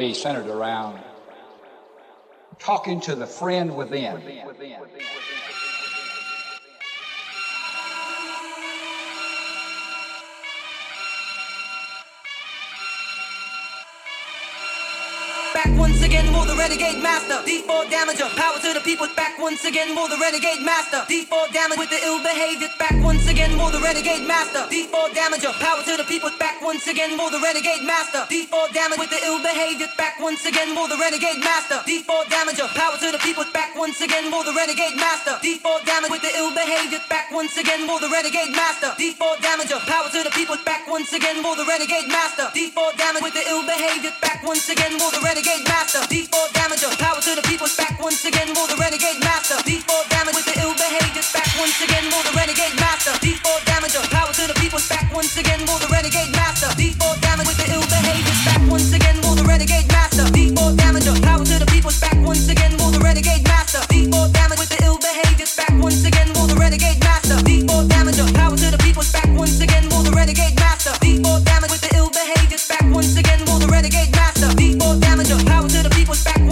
be centered around talking to the friend within. within, within, within. back once again more the renegade master. D4 damager, power to the people, back once again more the renegade master. D4 damage with the ill behavior, back once again more the renegade master. D4 damager, power to the people, back once again more the renegade master. D4 damage with the ill behavior, back once again more the renegade master. D4 damager, power to the people, back once again more the renegade master. D4 damage with the ill behavior, back once again more the renegade master. D4 damager, power to the people, back once again for the renegade master. D4 damage with the ill behavior, back once again for the renegade renegade master, D4 damager. Power to the people's back once again. Will the renegade master, D4 damage with the ill behaviors. back once again. Will the renegade master, D4 damager. Power to the people's back once again. Will the renegade master, D4 damage with the ill behaviors. back once again. Will the renegade master, D4 damager. Power to the people's back once again. Will the renegade master, D4 damage with the ill behavior back once again. Will the renegade master, D4 damager. Power to the people's back once again. Will the renegade master, D4 damage with the ill behaviors. back once again.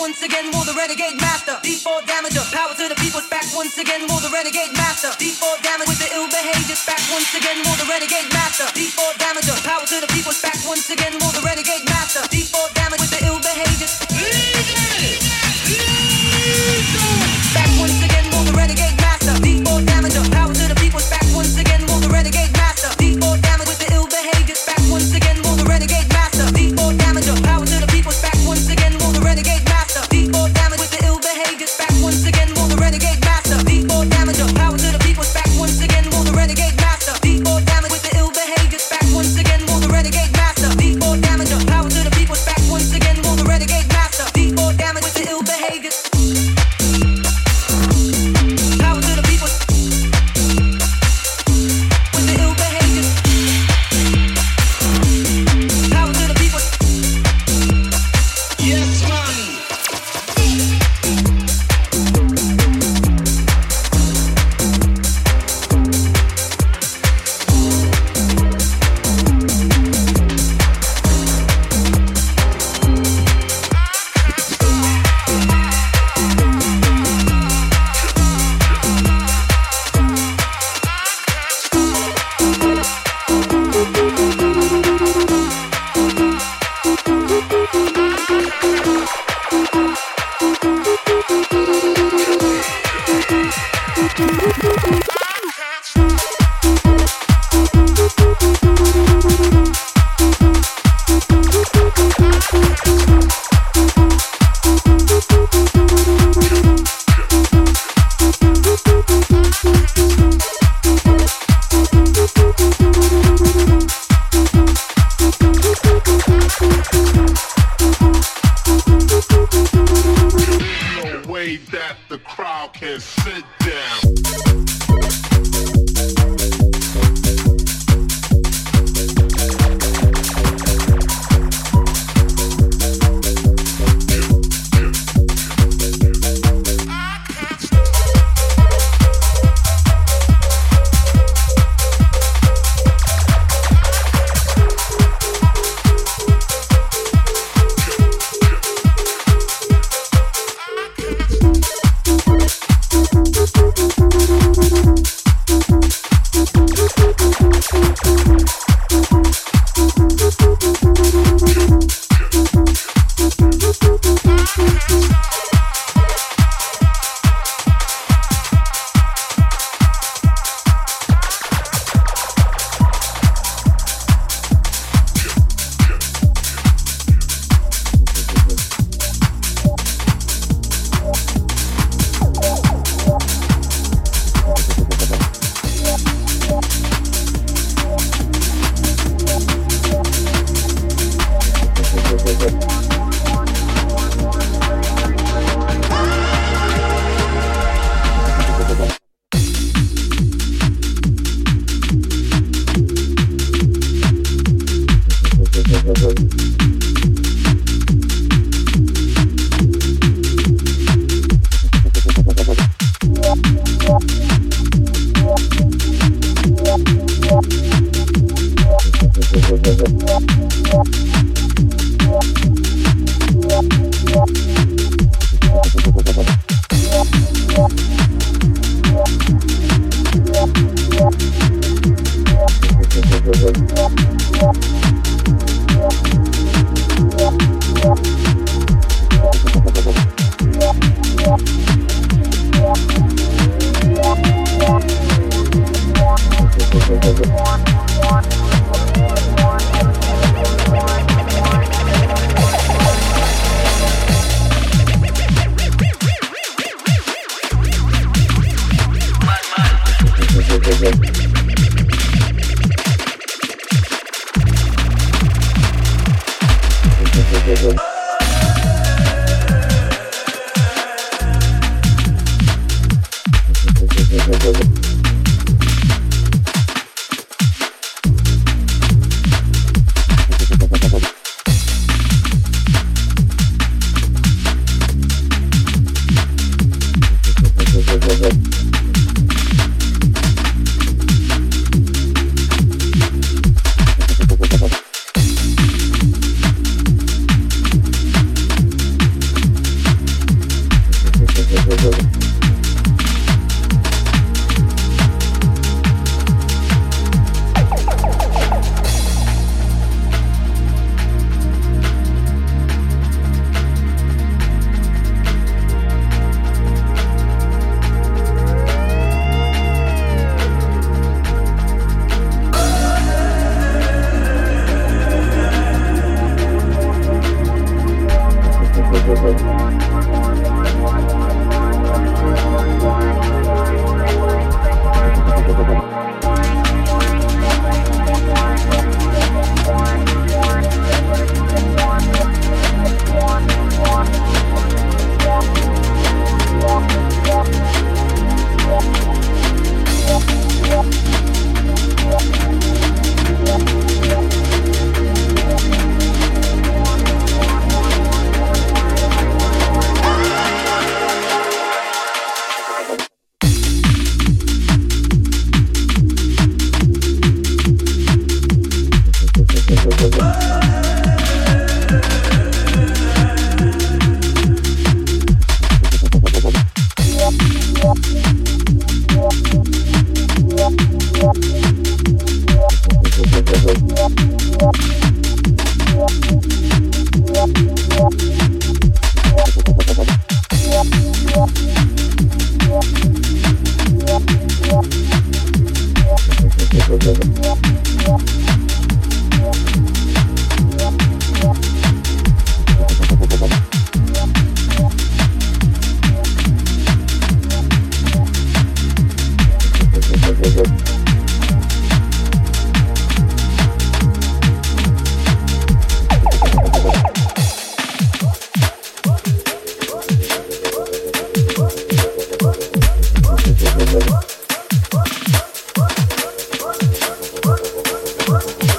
once again, more the renegade master. D4 damager, power to the people's back once again, more the renegade master. D4 damage with the ill behavior, back once again, more the renegade master. D4 damager, power to the people's back once again, more the renegade master. D4 damage with the ill behavior. work.